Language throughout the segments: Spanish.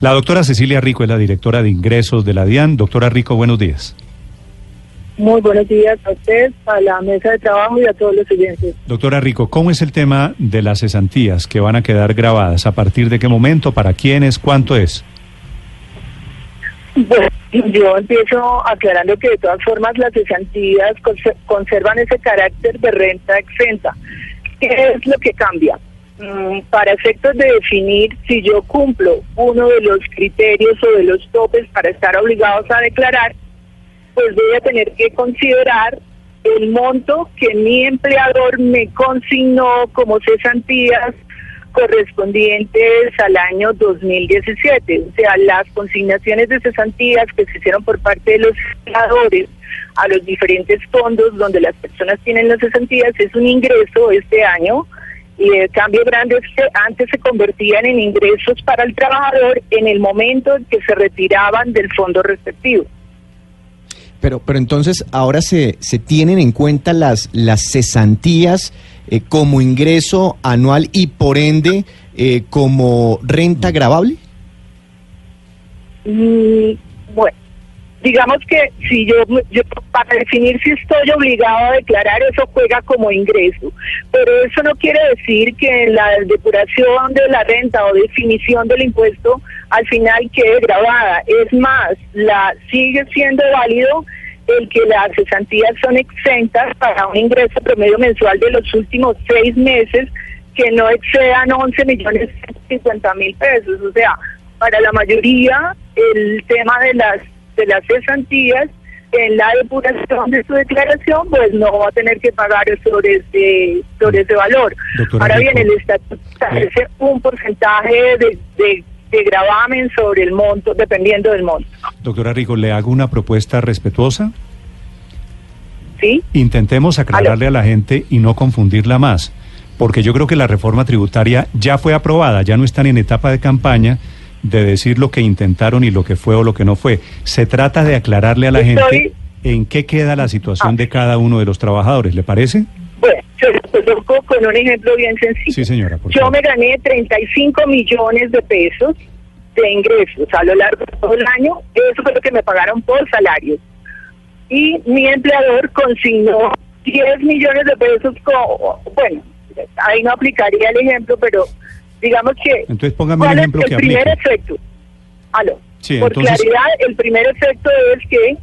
La doctora Cecilia Rico es la directora de ingresos de la DIAN. Doctora Rico, buenos días. Muy buenos días a usted, a la mesa de trabajo y a todos los oyentes. Doctora Rico, ¿cómo es el tema de las cesantías que van a quedar grabadas? ¿A partir de qué momento? ¿Para quiénes? ¿Cuánto es? Bueno, yo empiezo aclarando que de todas formas las cesantías conservan ese carácter de renta exenta. ¿Qué es lo que cambia? Mm, para efectos de definir si yo cumplo uno de los criterios o de los topes para estar obligados a declarar, pues voy a tener que considerar el monto que mi empleador me consignó como cesantías correspondientes al año 2017. O sea, las consignaciones de cesantías que se hicieron por parte de los empleadores a los diferentes fondos donde las personas tienen las cesantías es un ingreso este año y el cambio grande es que antes se convertían en ingresos para el trabajador en el momento en que se retiraban del fondo respectivo. Pero, pero entonces ahora se, se tienen en cuenta las, las cesantías eh, como ingreso anual y por ende eh, como renta grabable? Mm, bueno, digamos que si yo, yo, para definir si estoy obligado a declarar, eso juega como ingreso. Pero eso no quiere decir que la depuración de la renta o definición del impuesto al final quede grabada. Es más, la sigue siendo válido el que las cesantías son exentas para un ingreso promedio mensual de los últimos seis meses que no excedan 11 millones 50 mil pesos. O sea, para la mayoría el tema de las de las cesantías en la depuración de su declaración, pues no va a tener que pagar sobre ese, sobre ese valor. Ahora bien, el estatuto establece un porcentaje de, de, de gravamen sobre el monto, dependiendo del monto. Doctora Rico, ¿le hago una propuesta respetuosa? Sí. Intentemos aclararle a la gente y no confundirla más, porque yo creo que la reforma tributaria ya fue aprobada, ya no están en etapa de campaña de decir lo que intentaron y lo que fue o lo que no fue. Se trata de aclararle a la gente en qué queda la situación de cada uno de los trabajadores, ¿le parece? Bueno, yo lo con un ejemplo bien sencillo. Sí, señora. yo me gané 35 millones de pesos de ingresos a lo largo de todo el año. Eso fue lo que me pagaron por salarios. Y mi empleador consignó 10 millones de pesos. bueno, ahí no aplicaría el ejemplo, pero digamos que... Entonces póngame un ejemplo el primer efecto? Aló. Por claridad, el primer efecto es que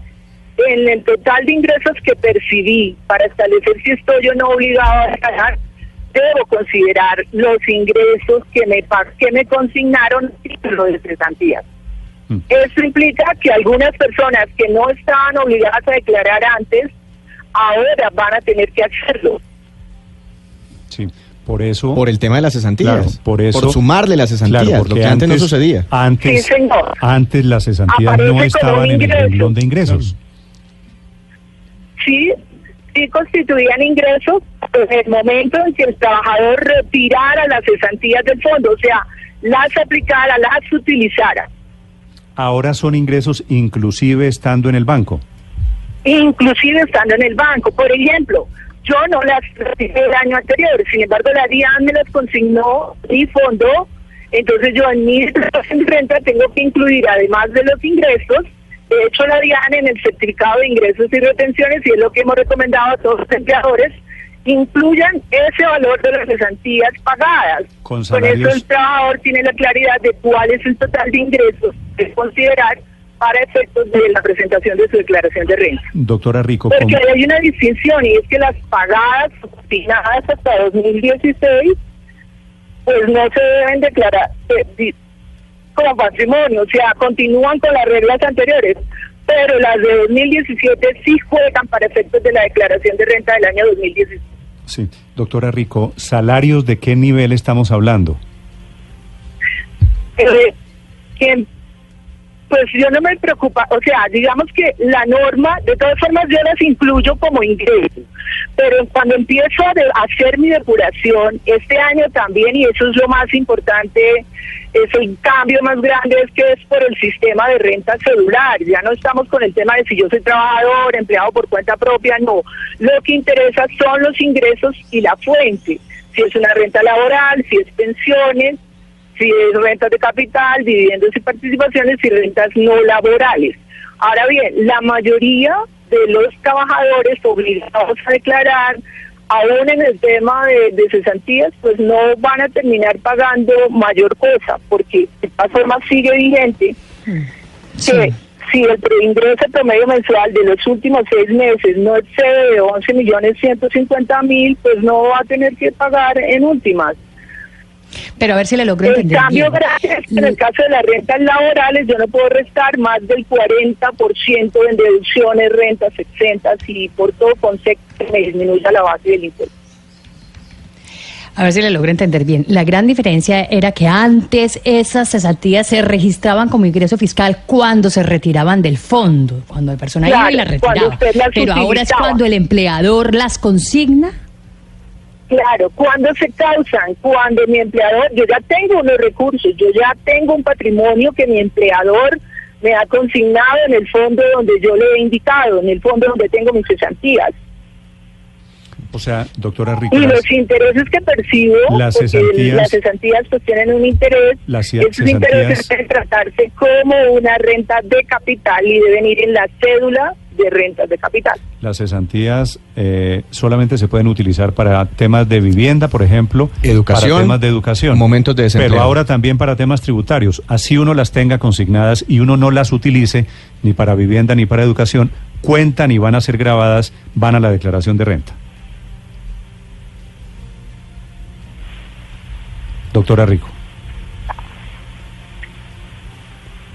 en el total de ingresos que percibí para establecer si estoy o no obligado a pagar, debo considerar los ingresos que me que me consignaron lo de cesantías. Mm. Eso implica que algunas personas que no estaban obligadas a declarar antes, ahora van a tener que hacerlo. Sí. Por eso. Por el tema de las cesantías. por eso. Por sumarle las cesantías, lo que antes, no sucedía. Antes, antes las cesantías no estaban en el renglón de ingresos. Sí, sí constituían ingresos en el momento en que el trabajador retirara las cesantías del fondo, o sea, las aplicara, las utilizara. Ahora son ingresos inclusive estando en el banco. Inclusive estando en el banco. Por ejemplo, yo no las recibí el año anterior, sin embargo la DIAN me las consignó y fondo, entonces yo en mi renta tengo que incluir además de los ingresos, de hecho la DIAN en el certificado de ingresos y retenciones, y es lo que hemos recomendado a todos los empleadores, incluyan ese valor de las cesantías pagadas. Con, eso el trabajador tiene la claridad de cuál es el total de ingresos que considerar para efectos de la presentación de su declaración de renta. Doctora Rico. Porque hay una distinción y es que las pagadas destinadas hasta 2016 pues no se deben declarar como patrimonio, o sea, continúan con las reglas anteriores, pero las de 2017 sí juegan para efectos de la declaración de renta del año 2016. Sí, doctora Rico, ¿salarios de qué nivel estamos hablando? Eh, Pues yo no me preocupa, o sea, digamos que la norma, de todas formas yo las incluyo como ingreso, pero cuando empiezo a, hacer mi depuración, este año también, y eso es lo más importante, es el cambio más grande, es que es por el sistema de renta celular, ya no estamos con el tema de si yo soy trabajador, empleado por cuenta propia, no, lo que interesa son los ingresos y la fuente, si es una renta laboral, si es pensiones, si es rentas de capital, dividendos y participaciones y rentas no laborales. Ahora bien, la mayoría de los trabajadores obligados a declarar, aún en el tema de, de cesantías, pues no van a terminar pagando mayor cosa, porque de todas formas sigue vigente que si el ingreso promedio mensual de los últimos seis meses no excede de 11 millones 150 mil, pues no va a tener que pagar en últimas. Pero a ver si le logro El entender cambio es que en el caso de las rentas laborales yo no puedo restar más del 40% en deducciones, rentas exentas y por todo concepto me disminuya la base del impuesto. A ver si le logro entender bien. La gran diferencia era que antes esas cesantías se registraban como ingreso fiscal cuando se retiraban del fondo, cuando la persona iba y Claro, las retiraba. las Pero ahora es cuando el empleador las consigna. Claro, cuando se causan, cuando mi empleador, yo ya tengo unos recursos, yo ya tengo un patrimonio que mi empleador me ha consignado en el fondo donde yo le he indicado, en el fondo donde tengo mis cesantías. O sea, doctora Rico, Y los intereses que percibo, Las cesantías- las cesantías pues tienen un interés, Las ce- esos intereses cesantías- deben tratarse como una renta de capital y deben ir en la cédula de rentas de capital. las cesantías eh, solamente se pueden utilizar para temas de vivienda, por ejemplo, Educación, para temas de educación, momentos de desempleo. pero ahora también para temas tributarios. Así uno las tenga consignadas y uno no las utilice ni para vivienda ni para educación, cuentan y van a ser grabadas, van a la declaración de renta. Doctora Rico.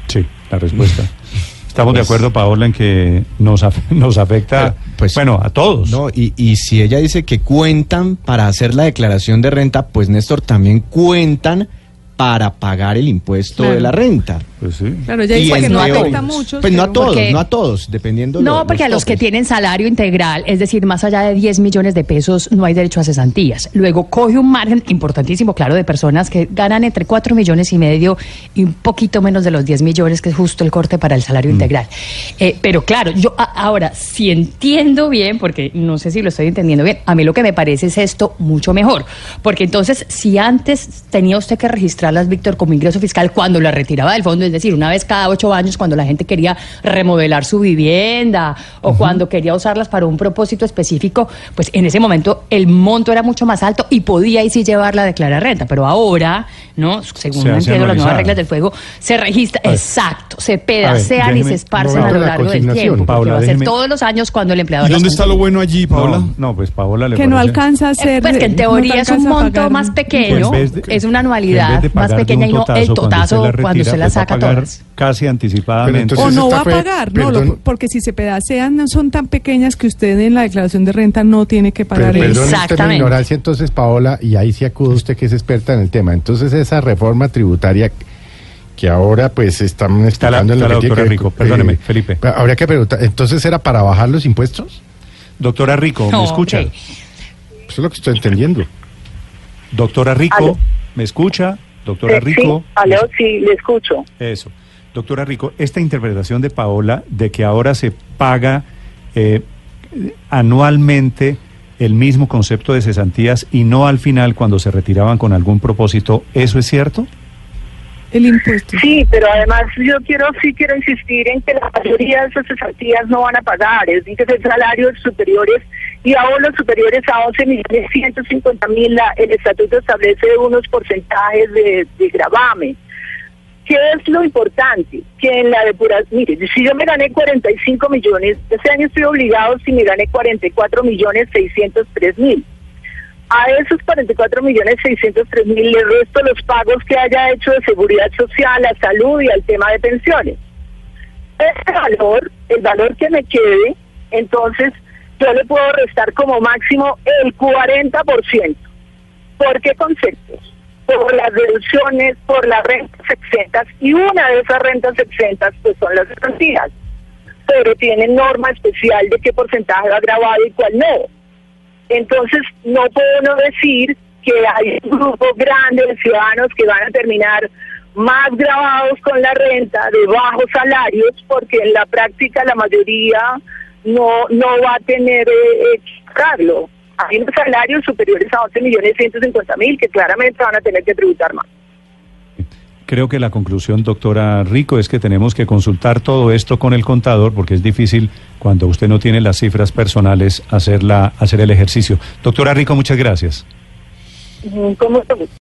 Sí, la respuesta. Estamos de Pues- acuerdo, Paola, en que nos, af- nos afecta, Pero, pues, bueno, a todos. No, y, y si ella dice que cuentan para hacer la declaración de renta, pues Néstor también cuentan para pagar el impuesto Claro. de la renta. Pues sí. Claro, ella dice que no afecta a muchos. Pues no a todos, Porque- no a todos, dependiendo No, lo- porque a los que tienen salario integral, es decir, más allá de 10 millones de pesos, no hay derecho a cesantías. Luego coge un margen importantísimo, claro, de personas que ganan entre 4 millones y medio y un poquito menos de los 10 millones, que es justo el corte para el salario integral. Eh, pero claro, yo a- ahora, si entiendo bien, porque no sé si lo estoy entendiendo bien, a mí lo que me parece es esto mucho mejor. Porque entonces, si antes tenía usted que registrarlas, Víctor, como ingreso fiscal cuando la retiraba del fondo, es decir, una vez cada ocho años cuando la gente quería remodelar su vivienda o cuando quería usarlas para un propósito específico, pues en ese momento el monto era mucho más alto y podía ahí sí llevarla a declarar renta. Pero ahora, ¿no? Según Se entiendo las nuevas reglas del fuego, se registra, A exacto, se ver, pedacean y se esparcen a lo la largo del tiempo. porque Paula, va a ser todos los años cuando el empleador ¿Y dónde está lo bueno allí, Paola? No, no, pues Paola le Que no alcanza a ser. Eh, Pues que en no teoría es un monto pagar. más pequeño, de- es una anualidad más pequeña un y no el cuando totazo retira, cuando se la pues saca pagar todas. Casi anticipadamente. O no va a pagar, no, lo- porque si se pedacean no son tan pequeñas que usted en la declaración de renta no tiene que Pero, pagar. perdón eso. usted Exactamente. ignorancia, entonces, Paola, y ahí sí acude usted que es experta en el tema. Entonces, esa reforma tributaria que ahora pues están Está la- explicando en la tiene doctora que Rico. Perdóneme, Felipe. pero Habría que preguntar, entonces era para bajar los impuestos? Doctora Rico, ¿me No, escucha? Eso es lo que estoy entendiendo. Doctora Rico, Aló. ¿me escucha? Doctora Eh, Rico. Sí, aló, sí, le escucho. Eso. Doctora Rico, esta interpretación de Paola de que ahora se paga eh, anualmente el mismo concepto de cesantías y no al final cuando se retiraban con algún propósito, ¿eso es cierto? El impuesto. Sí, pero además yo quiero sí quiero insistir en que la mayoría de esas cesantías no van a pagar, es decir, que salarios superiores y aún los superiores a 11 millones 150 mil, el estatuto establece unos porcentajes de, de gravamen. ¿Qué es lo importante? Que en la depuración, mire, si yo me gané 45 millones, este año estoy obligado si me gané 44 millones 603 mil. A esos 44 millones 603 mil le resto los pagos que haya hecho de seguridad social, a salud y al tema de pensiones. Ese valor, el valor que me quede, entonces yo le puedo restar como máximo el 40%. ¿Por qué conceptos? por las deducciones, por las rentas exentas, y una de esas rentas exentas pues son las cesantías, pero tienen norma especial de qué porcentaje va grabado y cuál no. Entonces, no puedo no decir que hay un grupo grande de ciudadanos que van a terminar más grabados con la renta de bajos salarios, porque en la práctica la mayoría no, no va a tener eh, que pagarlo. Hay unos salarios superiores a 11 millones 150 mil que claramente van a tener que tributar más. Creo que la conclusión, doctora Rico, es que tenemos que consultar todo esto con el contador porque es difícil cuando usted no tiene las cifras personales hacer, la, hacer el ejercicio. Doctora Rico, muchas gracias. Mm, ¿Cómo se